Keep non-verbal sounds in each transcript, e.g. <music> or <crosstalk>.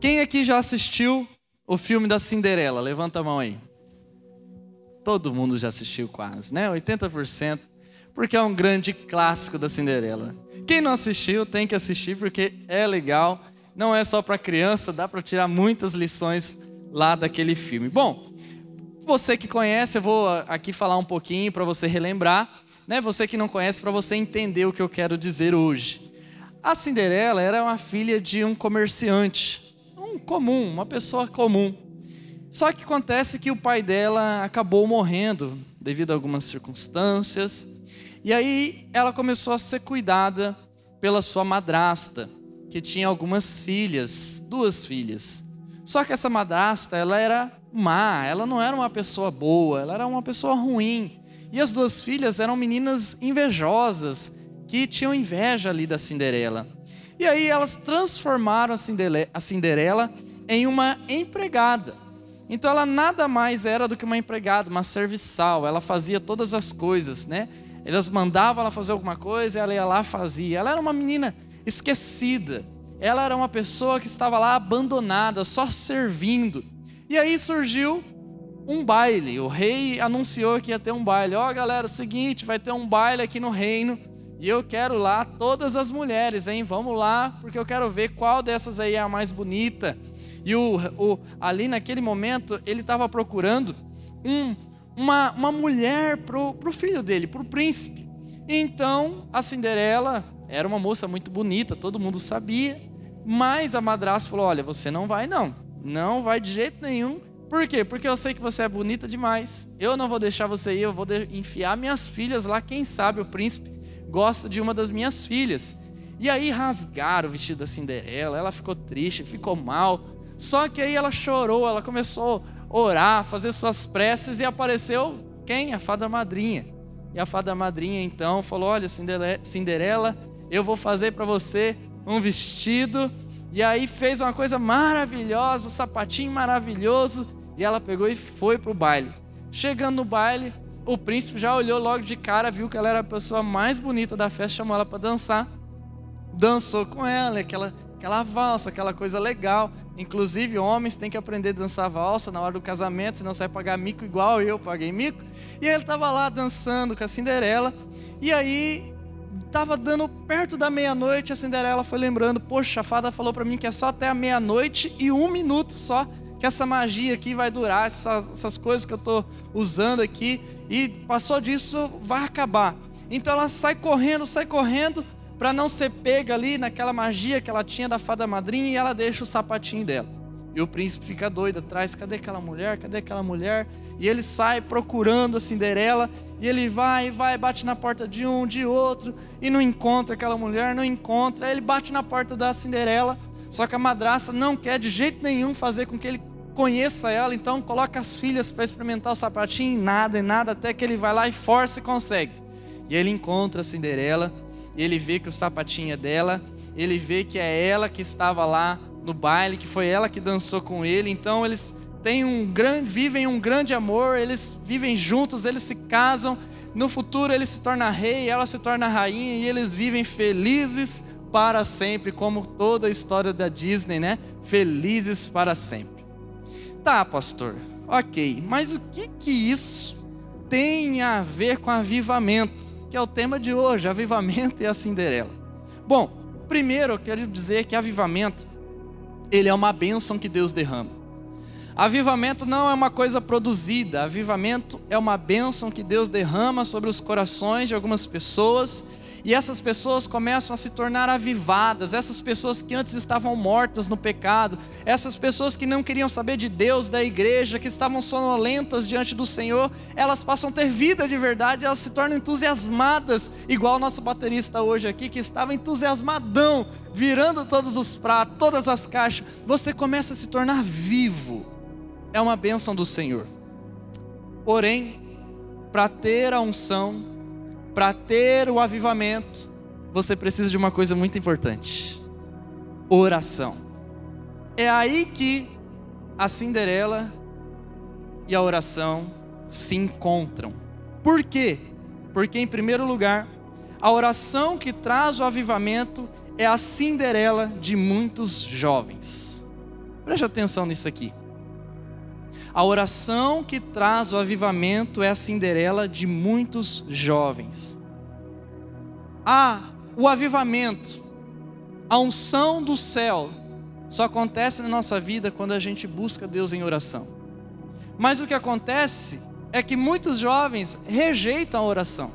Quem aqui já assistiu o filme da Cinderela? Levanta a mão aí. Todo mundo já assistiu quase, né? 80%, porque é um grande clássico da Cinderela. Quem não assistiu tem que assistir porque é legal. Não é só para criança, dá para tirar muitas lições lá daquele filme. Bom, você que conhece, eu vou aqui falar um pouquinho para você relembrar, né? Você que não conhece, para você entender o que eu quero dizer hoje. A Cinderela era uma filha de um comerciante comum, uma pessoa comum. Só que acontece que o pai dela acabou morrendo devido a algumas circunstâncias. E aí ela começou a ser cuidada pela sua madrasta, que tinha algumas filhas, duas filhas. Só que essa madrasta, ela era má, ela não era uma pessoa boa, ela era uma pessoa ruim. E as duas filhas eram meninas invejosas, que tinham inveja ali da Cinderela. E aí elas transformaram a Cinderela em uma empregada. Então ela nada mais era do que uma empregada, uma serviçal. Ela fazia todas as coisas, né? Elas mandavam ela fazer alguma coisa, ela ia lá fazia. Ela era uma menina esquecida. Ela era uma pessoa que estava lá abandonada, só servindo. E aí surgiu um baile. O rei anunciou que ia ter um baile. Ó, oh, galera, é o seguinte, vai ter um baile aqui no reino. E eu quero lá todas as mulheres, hein? Vamos lá, porque eu quero ver qual dessas aí é a mais bonita. E o, o ali naquele momento, ele estava procurando um, uma, uma mulher para o filho dele, para o príncipe. Então, a Cinderela era uma moça muito bonita, todo mundo sabia. Mas a madrasta falou: Olha, você não vai, não. Não vai de jeito nenhum. Por quê? Porque eu sei que você é bonita demais. Eu não vou deixar você ir, eu vou enfiar minhas filhas lá. Quem sabe o príncipe gosta de uma das minhas filhas. E aí rasgaram o vestido da Cinderela, ela ficou triste, ficou mal. Só que aí ela chorou, ela começou a orar, fazer suas preces e apareceu quem? A fada madrinha. E a fada madrinha então falou: Olha, Cinderela, eu vou fazer para você um vestido. E aí fez uma coisa maravilhosa, um sapatinho maravilhoso. E ela pegou e foi para o baile. Chegando no baile, o príncipe já olhou logo de cara, viu que ela era a pessoa mais bonita da festa, chamou ela para dançar. Dançou com ela, aquela, aquela valsa, aquela coisa legal. Inclusive, homens têm que aprender a dançar valsa na hora do casamento, senão você vai pagar mico igual eu paguei mico. E ele estava lá dançando com a Cinderela. E aí, estava dando perto da meia-noite, a Cinderela foi lembrando: Poxa, a fada falou para mim que é só até a meia-noite e um minuto só que essa magia aqui vai durar, essas, essas coisas que eu estou usando aqui, e passou disso, vai acabar. Então ela sai correndo, sai correndo, para não ser pega ali naquela magia que ela tinha da fada madrinha, e ela deixa o sapatinho dela. E o príncipe fica doido atrás: cadê aquela mulher? Cadê aquela mulher? E ele sai procurando a Cinderela. E ele vai, vai, bate na porta de um, de outro. E não encontra aquela mulher, não encontra. Aí ele bate na porta da Cinderela. Só que a madraça não quer de jeito nenhum fazer com que ele conheça ela, então coloca as filhas para experimentar o sapatinho, nada, e nada, até que ele vai lá e força e consegue. E ele encontra a Cinderela, ele vê que o sapatinho é dela, ele vê que é ela que estava lá no baile, que foi ela que dançou com ele, então eles têm um grande, vivem um grande amor, eles vivem juntos, eles se casam, no futuro ele se torna rei, ela se torna rainha, e eles vivem felizes para sempre, como toda a história da Disney, né? Felizes para sempre. Tá, pastor. Ok, mas o que que isso tem a ver com avivamento? Que é o tema de hoje, avivamento e a Cinderela. Bom, primeiro eu quero dizer que avivamento ele é uma bênção que Deus derrama. Avivamento não é uma coisa produzida, avivamento é uma bênção que Deus derrama sobre os corações de algumas pessoas e essas pessoas começam a se tornar avivadas, essas pessoas que antes estavam mortas no pecado, essas pessoas que não queriam saber de Deus, da igreja, que estavam sonolentas diante do Senhor, elas passam a ter vida de verdade, elas se tornam entusiasmadas, igual o nosso baterista hoje aqui, que estava entusiasmadão, virando todos os pratos, todas as caixas. Você começa a se tornar vivo, é uma bênção do Senhor. Porém, para ter a unção, para ter o avivamento, você precisa de uma coisa muito importante: oração. É aí que a Cinderela e a oração se encontram. Por quê? Porque, em primeiro lugar, a oração que traz o avivamento é a Cinderela de muitos jovens. Preste atenção nisso aqui. A oração que traz o avivamento é a Cinderela de muitos jovens. Ah, o avivamento, a unção do céu, só acontece na nossa vida quando a gente busca Deus em oração. Mas o que acontece é que muitos jovens rejeitam a oração.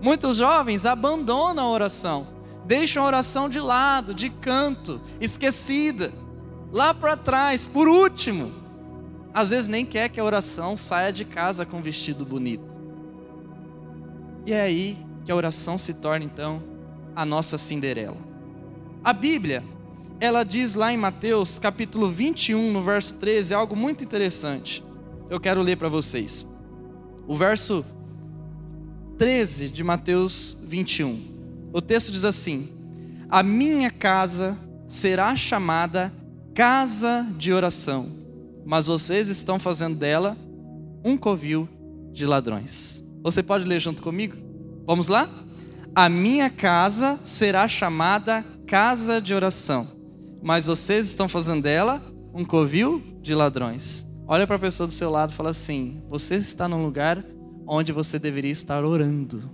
Muitos jovens abandonam a oração, deixam a oração de lado, de canto, esquecida, lá para trás, por último às vezes nem quer que a oração saia de casa com um vestido bonito. E é aí que a oração se torna então a nossa Cinderela. A Bíblia, ela diz lá em Mateus capítulo 21, no verso 13, algo muito interessante. Eu quero ler para vocês. O verso 13 de Mateus 21. O texto diz assim: A minha casa será chamada casa de oração mas vocês estão fazendo dela um covil de ladrões. Você pode ler junto comigo? Vamos lá? A minha casa será chamada casa de oração, mas vocês estão fazendo dela um covil de ladrões. Olha para a pessoa do seu lado e fala assim: Você está num lugar onde você deveria estar orando.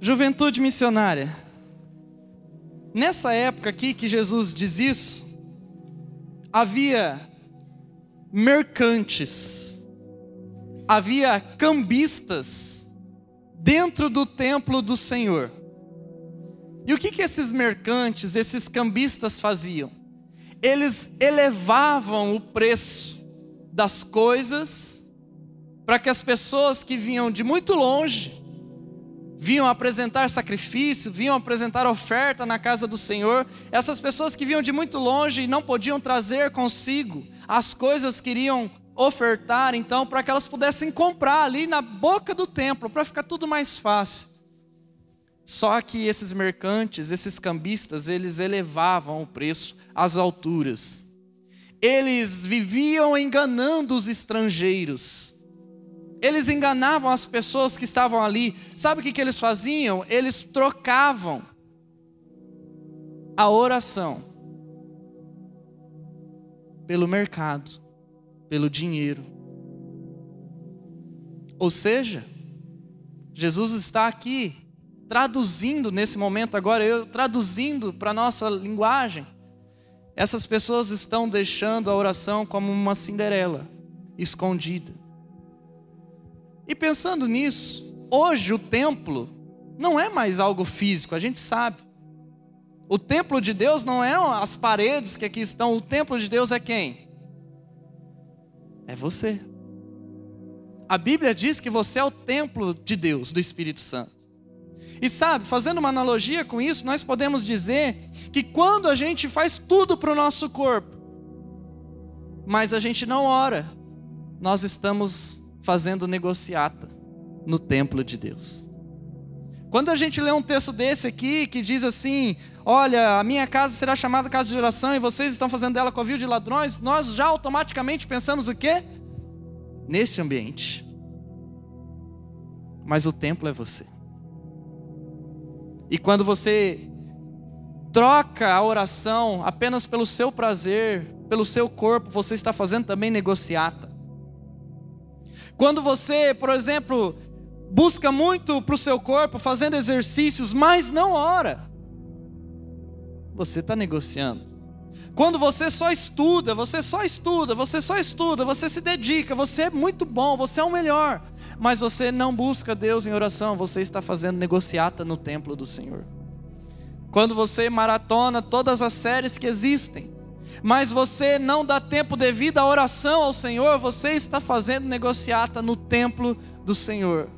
Juventude missionária. Nessa época aqui que Jesus diz isso, havia mercantes, havia cambistas dentro do templo do Senhor. E o que, que esses mercantes, esses cambistas faziam? Eles elevavam o preço das coisas para que as pessoas que vinham de muito longe vinham apresentar sacrifício, vinham apresentar oferta na casa do Senhor. Essas pessoas que vinham de muito longe e não podiam trazer consigo as coisas que iriam ofertar, então, para que elas pudessem comprar ali na boca do templo, para ficar tudo mais fácil. Só que esses mercantes, esses cambistas, eles elevavam o preço às alturas. Eles viviam enganando os estrangeiros. Eles enganavam as pessoas que estavam ali. Sabe o que, que eles faziam? Eles trocavam a oração pelo mercado, pelo dinheiro. Ou seja, Jesus está aqui traduzindo nesse momento agora, eu traduzindo para a nossa linguagem. Essas pessoas estão deixando a oração como uma Cinderela escondida. E pensando nisso, hoje o templo não é mais algo físico, a gente sabe. O templo de Deus não é as paredes que aqui estão, o templo de Deus é quem? É você. A Bíblia diz que você é o templo de Deus, do Espírito Santo. E sabe, fazendo uma analogia com isso, nós podemos dizer que quando a gente faz tudo para o nosso corpo, mas a gente não ora, nós estamos fazendo negociata no templo de Deus. Quando a gente lê um texto desse aqui que diz assim: Olha, a minha casa será chamada casa de oração e vocês estão fazendo dela covil de ladrões, nós já automaticamente pensamos o quê? Nesse ambiente. Mas o templo é você. E quando você troca a oração apenas pelo seu prazer, pelo seu corpo, você está fazendo também negociata. Quando você, por exemplo, busca muito para o seu corpo, fazendo exercícios, mas não ora, você está negociando. Quando você só estuda, você só estuda, você só estuda, você se dedica, você é muito bom, você é o melhor, mas você não busca Deus em oração, você está fazendo negociata no templo do Senhor. Quando você maratona todas as séries que existem, mas você não dá tempo devido à oração ao Senhor, você está fazendo negociata no templo do Senhor.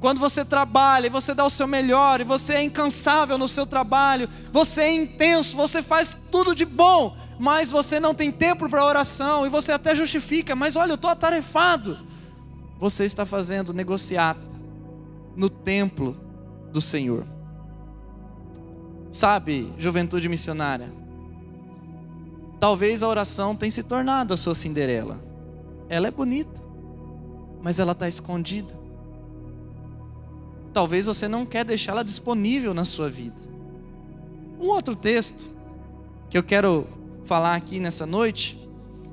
Quando você trabalha e você dá o seu melhor, e você é incansável no seu trabalho, você é intenso, você faz tudo de bom, mas você não tem tempo para oração, e você até justifica, mas olha, eu estou atarefado. Você está fazendo negociata no templo do Senhor. Sabe, juventude missionária, talvez a oração tenha se tornado a sua Cinderela. Ela é bonita, mas ela está escondida talvez você não quer deixá-la disponível na sua vida. Um outro texto que eu quero falar aqui nessa noite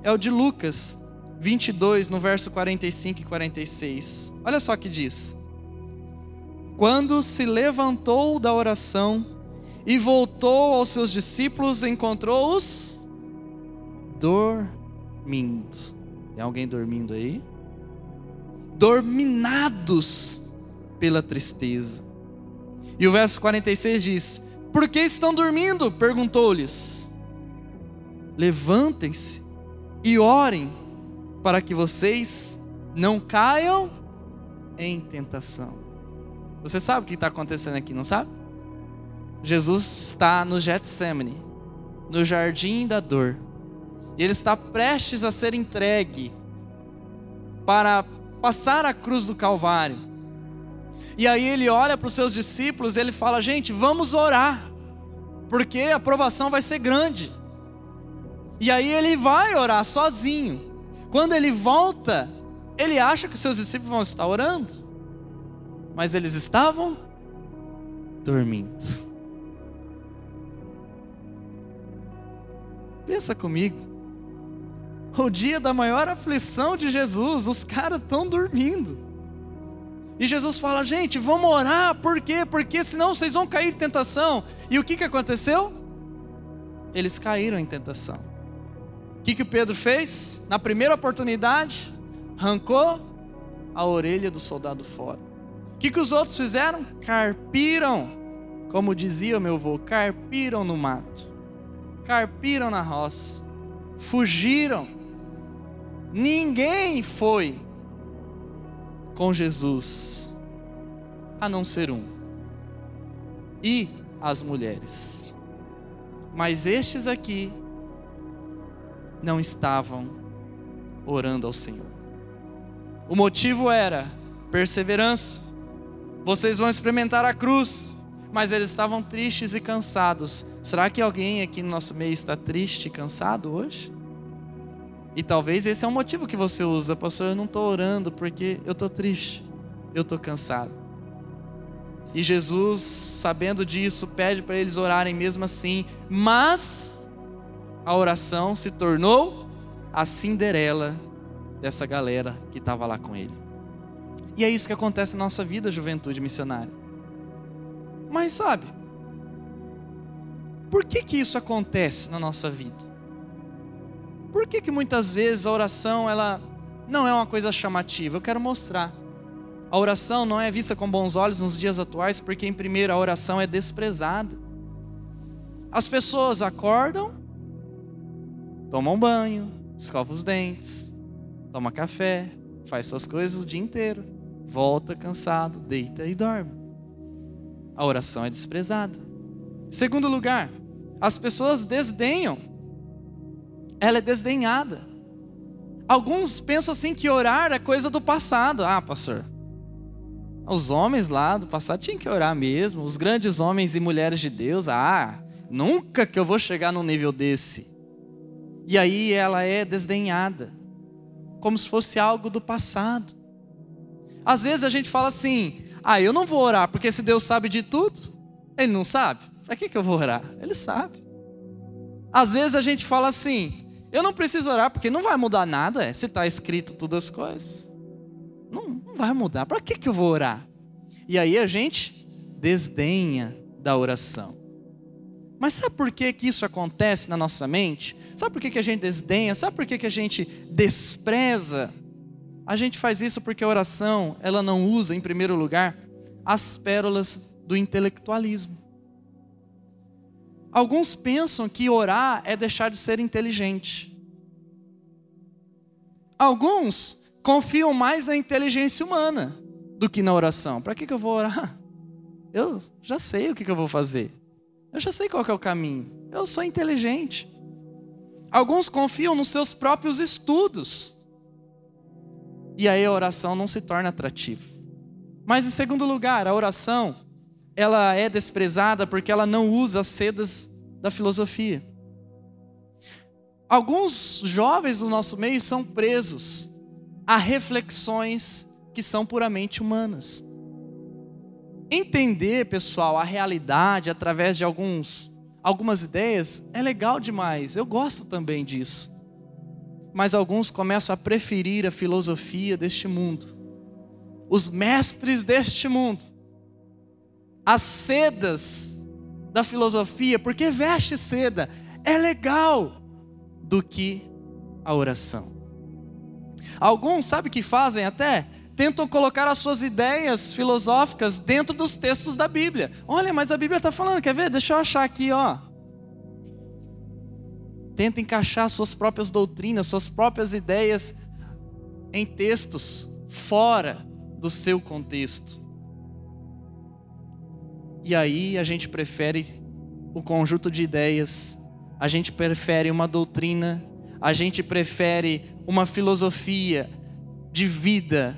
é o de Lucas 22, no verso 45 e 46. Olha só o que diz: Quando se levantou da oração e voltou aos seus discípulos, encontrou-os dormindo. Tem alguém dormindo aí? Dorminados pela tristeza. E o verso 46 diz: Por que estão dormindo? perguntou-lhes. Levantem-se e orem para que vocês não caiam em tentação. Você sabe o que está acontecendo aqui, não sabe? Jesus está no Getsemane, no jardim da dor, e ele está prestes a ser entregue para passar a cruz do Calvário. E aí ele olha para os seus discípulos e ele fala: gente, vamos orar, porque a aprovação vai ser grande. E aí ele vai orar sozinho. Quando ele volta, ele acha que os seus discípulos vão estar orando, mas eles estavam dormindo. Pensa comigo. O dia da maior aflição de Jesus, os caras estão dormindo. E Jesus fala: gente, vamos orar, por quê? Porque senão vocês vão cair em tentação. E o que, que aconteceu? Eles caíram em tentação. O que, que Pedro fez? Na primeira oportunidade, arrancou a orelha do soldado fora. O que, que os outros fizeram? Carpiram, como dizia meu avô, carpiram no mato, carpiram na roça, fugiram. Ninguém foi com Jesus, a não ser um, e as mulheres. Mas estes aqui não estavam orando ao Senhor. O motivo era perseverança. Vocês vão experimentar a cruz, mas eles estavam tristes e cansados. Será que alguém aqui no nosso meio está triste e cansado hoje? E talvez esse é o motivo que você usa, pastor. Eu não estou orando porque eu estou triste, eu estou cansado. E Jesus, sabendo disso, pede para eles orarem mesmo assim, mas a oração se tornou a Cinderela dessa galera que estava lá com ele. E é isso que acontece na nossa vida, juventude missionária. Mas sabe, por que que isso acontece na nossa vida? Por que, que muitas vezes a oração ela não é uma coisa chamativa? Eu quero mostrar. A oração não é vista com bons olhos nos dias atuais, porque, em primeiro, a oração é desprezada. As pessoas acordam, tomam banho, escovam os dentes, toma café, faz suas coisas o dia inteiro, volta cansado, deita e dorme. A oração é desprezada. Segundo lugar, as pessoas desdenham ela é desdenhada. Alguns pensam assim que orar é coisa do passado. Ah, pastor, os homens lá do passado tinham que orar mesmo, os grandes homens e mulheres de Deus. Ah, nunca que eu vou chegar num nível desse. E aí ela é desdenhada, como se fosse algo do passado. Às vezes a gente fala assim: ah, eu não vou orar, porque se Deus sabe de tudo, Ele não sabe. Para que, que eu vou orar? Ele sabe. Às vezes a gente fala assim: eu não preciso orar porque não vai mudar nada, é, se está escrito todas as coisas. Não, não vai mudar. Para que, que eu vou orar? E aí a gente desdenha da oração. Mas sabe por que, que isso acontece na nossa mente? Sabe por que, que a gente desdenha? Sabe por que, que a gente despreza? A gente faz isso porque a oração, ela não usa, em primeiro lugar, as pérolas do intelectualismo. Alguns pensam que orar é deixar de ser inteligente. Alguns confiam mais na inteligência humana do que na oração. Para que, que eu vou orar? <laughs> Eu já sei o que, que eu vou fazer. Eu já sei qual é o caminho. Eu sou inteligente. Alguns confiam nos seus próprios estudos. E aí a oração não se torna atrativa. Mas em segundo lugar, a oração, ela é desprezada porque ela não usa as sedas da filosofia. Alguns jovens do nosso meio são presos a reflexões que são puramente humanas. Entender, pessoal, a realidade através de alguns algumas ideias é legal demais. Eu gosto também disso. Mas alguns começam a preferir a filosofia deste mundo. Os mestres deste mundo. As sedas da filosofia, porque veste seda é legal do que a oração. Alguns, sabe que fazem até? Tentam colocar as suas ideias filosóficas dentro dos textos da Bíblia. Olha, mas a Bíblia está falando, quer ver? Deixa eu achar aqui, ó. Tenta encaixar suas próprias doutrinas, suas próprias ideias em textos fora do seu contexto. E aí a gente prefere o conjunto de ideias a gente prefere uma doutrina, a gente prefere uma filosofia de vida,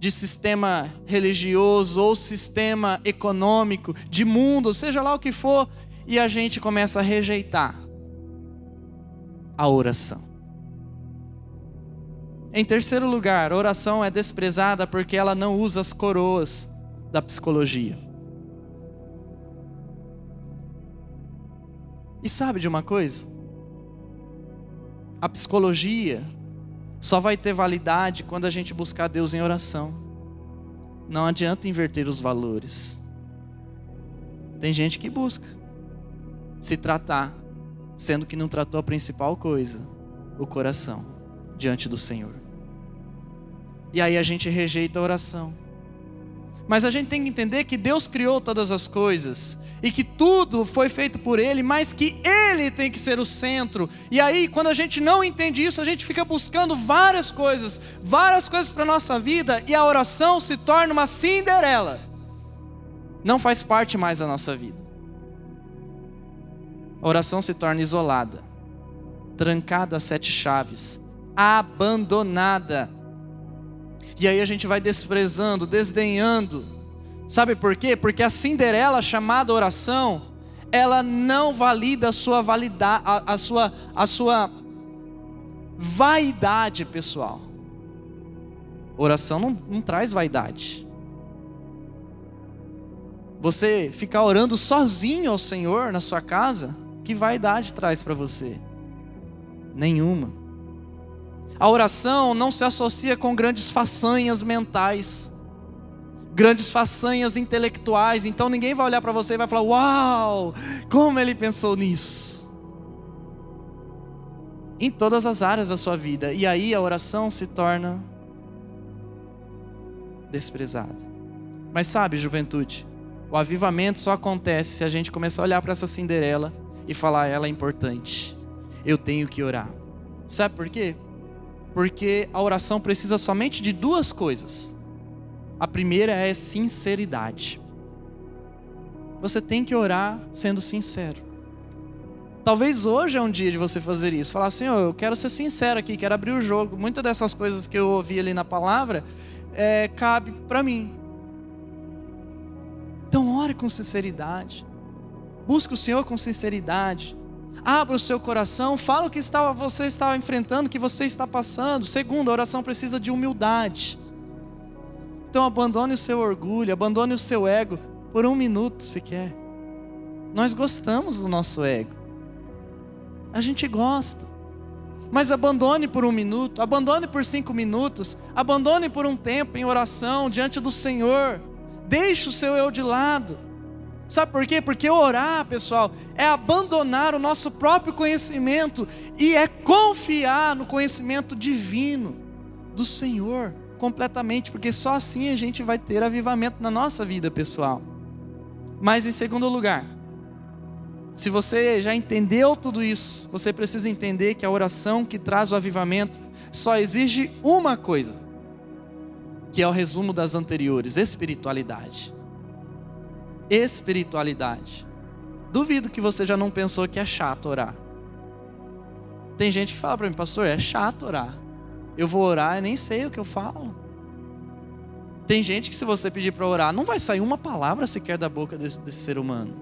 de sistema religioso ou sistema econômico, de mundo, seja lá o que for, e a gente começa a rejeitar a oração. Em terceiro lugar, a oração é desprezada porque ela não usa as coroas da psicologia. E sabe de uma coisa? A psicologia só vai ter validade quando a gente buscar Deus em oração. Não adianta inverter os valores. Tem gente que busca se tratar, sendo que não tratou a principal coisa, o coração, diante do Senhor. E aí a gente rejeita a oração. Mas a gente tem que entender que Deus criou todas as coisas e que tudo foi feito por Ele, mas que Ele tem que ser o centro. E aí, quando a gente não entende isso, a gente fica buscando várias coisas, várias coisas para a nossa vida e a oração se torna uma Cinderela. Não faz parte mais da nossa vida. A oração se torna isolada, trancada a sete chaves, abandonada e aí a gente vai desprezando, desdenhando. Sabe por quê? Porque a Cinderela chamada oração, ela não valida a sua validade, a, a, sua, a sua vaidade pessoal. Oração não, não traz vaidade. Você ficar orando sozinho ao Senhor na sua casa, que vaidade traz para você? Nenhuma. A oração não se associa com grandes façanhas mentais, grandes façanhas intelectuais. Então ninguém vai olhar para você e vai falar: Uau, como ele pensou nisso. Em todas as áreas da sua vida. E aí a oração se torna desprezada. Mas sabe, juventude, o avivamento só acontece se a gente começar a olhar para essa Cinderela e falar: ela é importante. Eu tenho que orar. Sabe por quê? Porque a oração precisa somente de duas coisas. A primeira é sinceridade. Você tem que orar sendo sincero. Talvez hoje é um dia de você fazer isso. Falar assim, oh, eu quero ser sincero aqui, quero abrir o jogo. Muitas dessas coisas que eu ouvi ali na palavra, é, cabe para mim. Então ore com sinceridade. Busque o Senhor com sinceridade. Abra o seu coração, fala o que estava, você está enfrentando, o que você está passando. Segundo, a oração precisa de humildade. Então abandone o seu orgulho, abandone o seu ego por um minuto, se quer. Nós gostamos do nosso ego. A gente gosta. Mas abandone por um minuto, abandone por cinco minutos, abandone por um tempo em oração diante do Senhor. Deixe o seu eu de lado. Sabe por quê? Porque orar, pessoal, é abandonar o nosso próprio conhecimento e é confiar no conhecimento divino do Senhor completamente, porque só assim a gente vai ter avivamento na nossa vida pessoal. Mas em segundo lugar, se você já entendeu tudo isso, você precisa entender que a oração que traz o avivamento só exige uma coisa, que é o resumo das anteriores: espiritualidade. Espiritualidade. Duvido que você já não pensou que é chato orar. Tem gente que fala para mim, pastor, é chato orar. Eu vou orar e nem sei o que eu falo. Tem gente que, se você pedir para orar, não vai sair uma palavra sequer da boca desse, desse ser humano.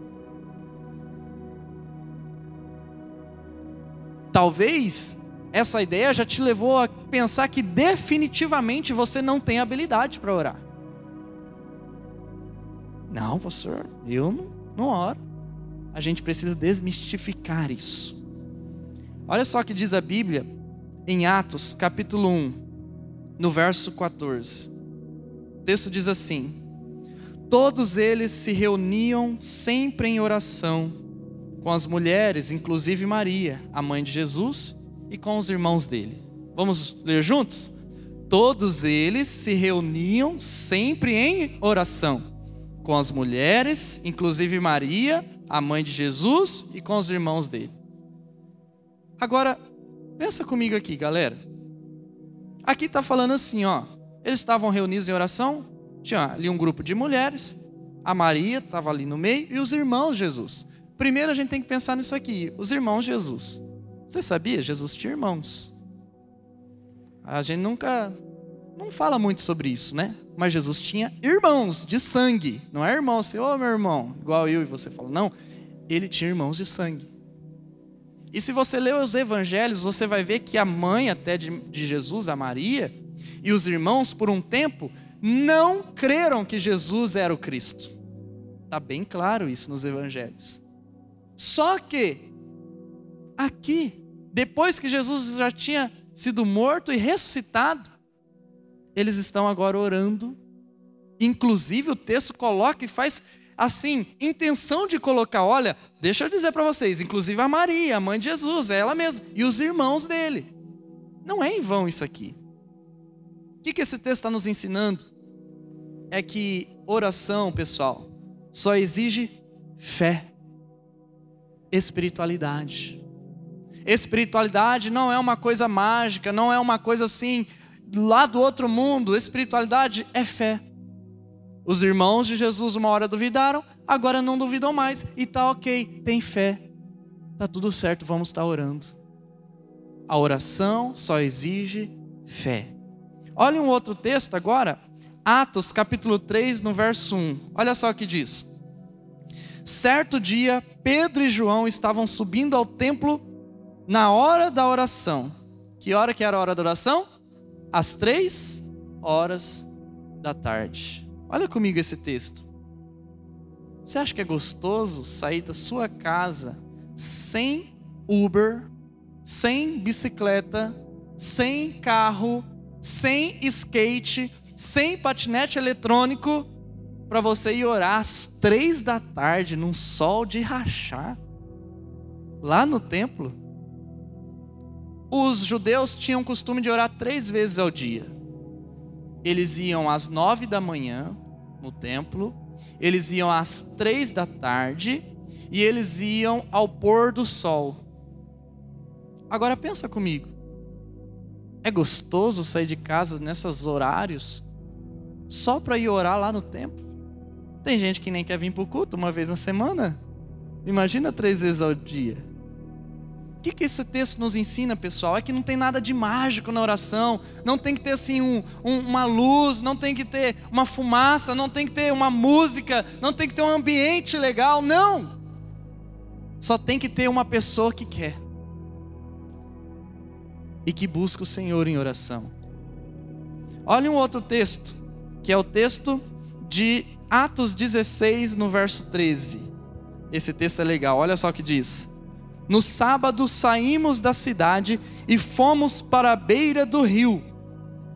Talvez essa ideia já te levou a pensar que definitivamente você não tem habilidade para orar. Não, pastor, eu não, não oro. A gente precisa desmistificar isso. Olha só o que diz a Bíblia em Atos, capítulo 1, no verso 14. O texto diz assim: Todos eles se reuniam sempre em oração com as mulheres, inclusive Maria, a mãe de Jesus, e com os irmãos dele. Vamos ler juntos? Todos eles se reuniam sempre em oração, com as mulheres, inclusive Maria, a mãe de Jesus, e com os irmãos dele. Agora, pensa comigo aqui, galera. Aqui está falando assim, ó. Eles estavam reunidos em oração, tinha ali um grupo de mulheres, a Maria estava ali no meio e os irmãos Jesus. Primeiro a gente tem que pensar nisso aqui: os irmãos Jesus. Você sabia? Jesus tinha irmãos. A gente nunca. Não fala muito sobre isso, né? Mas Jesus tinha irmãos de sangue. Não é irmão assim, ô oh, meu irmão, igual eu e você fala. Não, ele tinha irmãos de sangue. E se você ler os evangelhos, você vai ver que a mãe até de, de Jesus, a Maria, e os irmãos, por um tempo, não creram que Jesus era o Cristo. Está bem claro isso nos evangelhos. Só que, aqui, depois que Jesus já tinha sido morto e ressuscitado, eles estão agora orando. Inclusive, o texto coloca e faz assim, intenção de colocar, olha, deixa eu dizer para vocês, inclusive a Maria, a mãe de Jesus, é ela mesma, e os irmãos dele. Não é em vão isso aqui. O que, que esse texto está nos ensinando? É que oração, pessoal, só exige fé espiritualidade. Espiritualidade não é uma coisa mágica, não é uma coisa assim lá do outro mundo. Espiritualidade é fé. Os irmãos de Jesus uma hora duvidaram, agora não duvidam mais e tá ok, tem fé. Tá tudo certo, vamos estar orando. A oração só exige fé. Olha um outro texto agora, Atos capítulo 3, no verso 1. Olha só o que diz. Certo dia, Pedro e João estavam subindo ao templo na hora da oração. Que hora que era a hora da oração? Às três horas da tarde. Olha comigo esse texto. Você acha que é gostoso sair da sua casa sem Uber, sem bicicleta, sem carro, sem skate, sem patinete eletrônico para você ir orar às três da tarde, num sol de rachar, lá no templo. Os judeus tinham o costume de orar três vezes ao dia. Eles iam às nove da manhã no templo, eles iam às três da tarde e eles iam ao pôr do sol. Agora pensa comigo. É gostoso sair de casa nesses horários só para ir orar lá no templo? Tem gente que nem quer vir para o culto uma vez na semana. Imagina três vezes ao dia. O que, que esse texto nos ensina, pessoal? É que não tem nada de mágico na oração, não tem que ter assim um, um, uma luz, não tem que ter uma fumaça, não tem que ter uma música, não tem que ter um ambiente legal, não. Só tem que ter uma pessoa que quer e que busca o Senhor em oração. Olha um outro texto, que é o texto de Atos 16, no verso 13. Esse texto é legal, olha só o que diz. No sábado saímos da cidade e fomos para a beira do rio,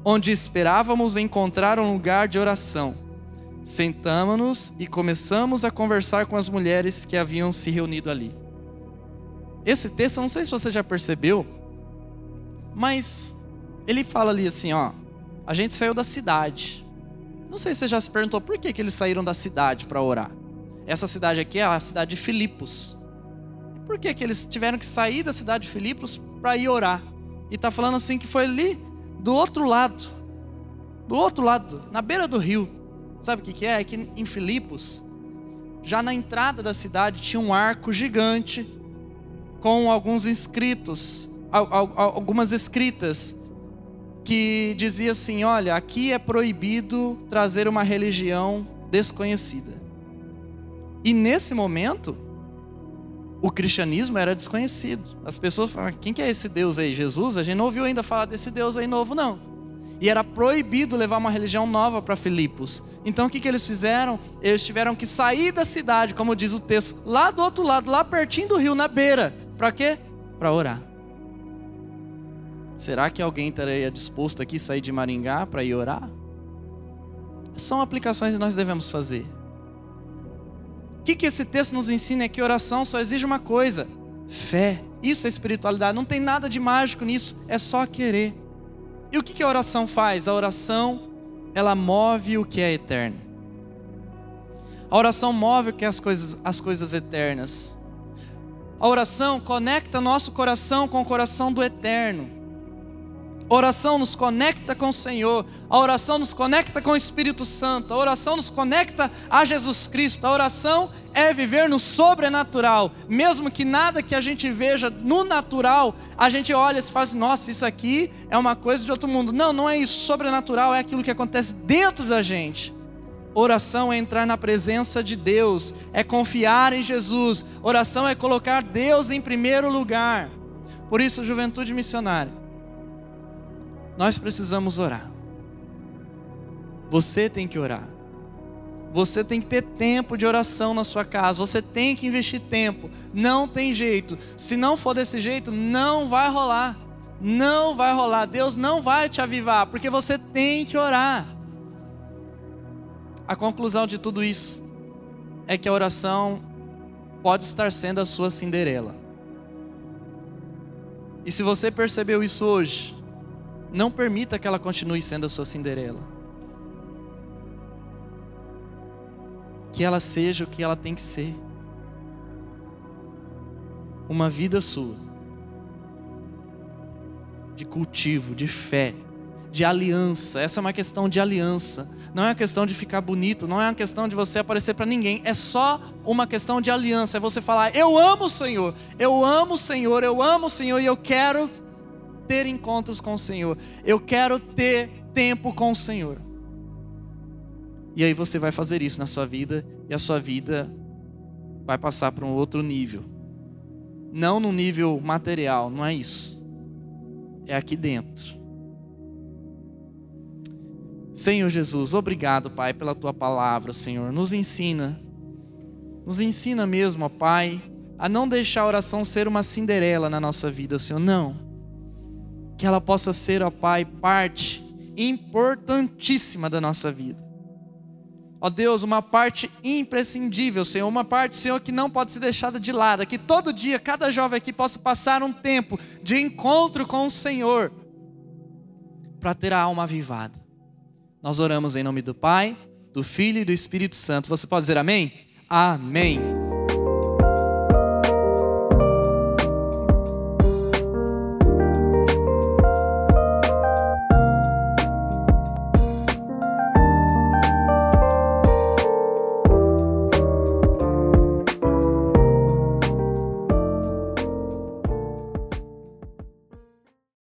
onde esperávamos encontrar um lugar de oração. Sentamos-nos e começamos a conversar com as mulheres que haviam se reunido ali. Esse texto, não sei se você já percebeu, mas ele fala ali assim, ó, a gente saiu da cidade. Não sei se você já se perguntou por que, que eles saíram da cidade para orar. Essa cidade aqui é a cidade de Filipos. Por que, que eles tiveram que sair da cidade de Filipos para ir orar? E está falando assim que foi ali do outro lado. Do outro lado, na beira do rio. Sabe o que, que é? É que em Filipos, já na entrada da cidade, tinha um arco gigante com alguns inscritos, algumas escritas que dizia assim: olha, aqui é proibido trazer uma religião desconhecida. E nesse momento, o cristianismo era desconhecido. As pessoas falavam: quem que é esse Deus aí? Jesus? A gente não ouviu ainda falar desse Deus aí novo, não. E era proibido levar uma religião nova para Filipos. Então o que, que eles fizeram? Eles tiveram que sair da cidade, como diz o texto, lá do outro lado, lá pertinho do rio, na beira. Para quê? Para orar. Será que alguém estaria disposto aqui sair de Maringá para ir orar? São aplicações que nós devemos fazer. Que, que esse texto nos ensina é que oração só exige uma coisa: fé. Isso é espiritualidade. Não tem nada de mágico nisso, é só querer. E o que, que a oração faz? A oração, ela move o que é eterno. A oração move o que é as coisas, as coisas eternas. A oração conecta nosso coração com o coração do eterno. Oração nos conecta com o Senhor, a oração nos conecta com o Espírito Santo, a oração nos conecta a Jesus Cristo. A oração é viver no sobrenatural, mesmo que nada que a gente veja no natural, a gente olha e fala assim, nossa, isso aqui é uma coisa de outro mundo. Não, não é isso. Sobrenatural é aquilo que acontece dentro da gente. Oração é entrar na presença de Deus, é confiar em Jesus. Oração é colocar Deus em primeiro lugar. Por isso, juventude missionária, nós precisamos orar. Você tem que orar. Você tem que ter tempo de oração na sua casa. Você tem que investir tempo. Não tem jeito. Se não for desse jeito, não vai rolar. Não vai rolar. Deus não vai te avivar, porque você tem que orar. A conclusão de tudo isso é que a oração pode estar sendo a sua Cinderela. E se você percebeu isso hoje, não permita que ela continue sendo a sua Cinderela. Que ela seja o que ela tem que ser. Uma vida sua de cultivo, de fé, de aliança. Essa é uma questão de aliança não é uma questão de ficar bonito, não é uma questão de você aparecer para ninguém, é só uma questão de aliança, é você falar: "Eu amo o Senhor, eu amo o Senhor, eu amo o Senhor e eu quero ter encontros com o Senhor. Eu quero ter tempo com o Senhor." E aí você vai fazer isso na sua vida e a sua vida vai passar para um outro nível. Não no nível material, não é isso. É aqui dentro. Senhor Jesus, obrigado, Pai, pela tua palavra, Senhor. Nos ensina, nos ensina mesmo, Pai, a não deixar a oração ser uma cinderela na nossa vida, Senhor. Não. Que ela possa ser, ó Pai, parte importantíssima da nossa vida. Ó Deus, uma parte imprescindível, Senhor, uma parte, Senhor, que não pode ser deixada de lado, que todo dia, cada jovem aqui possa passar um tempo de encontro com o Senhor, para ter a alma avivada. Nós oramos em nome do Pai, do Filho e do Espírito Santo. Você pode dizer amém? Amém.